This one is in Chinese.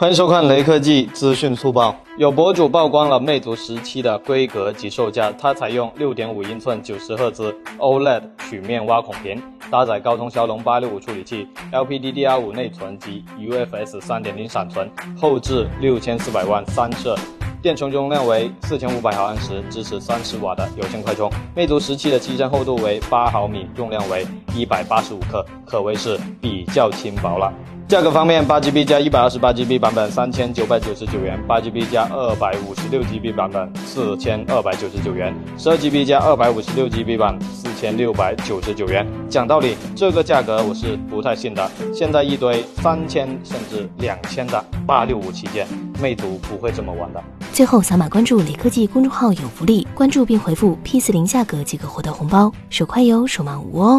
欢迎收看雷科技资讯速报。有博主曝光了魅族十七的规格及售价，它采用六点五英寸九十赫兹 OLED 曲面挖孔屏，搭载高通骁龙八六五处理器，LPDDR5 内存及 UFS 三点零闪存，后置六千四百万三摄。电充容量为四千五百毫安时，支持三十瓦的有线快充。魅族十七的机身厚度为八毫米，重量为一百八十五克，可谓是比较轻薄了。价格方面，八 GB 加一百二十八 GB 版本三千九百九十九元，八 GB 加二百五十六 GB 版本四千二百九十九元，十二 GB 加二百五十六 GB 版四千六百九十九元。讲道理，这个价格我是不太信的。现在一堆三千甚至两千的八六五旗舰，魅族不会这么玩的。最后扫码关注李科技公众号有福利，关注并回复 P 四零价格即可获得红包，手快有，手慢无哦。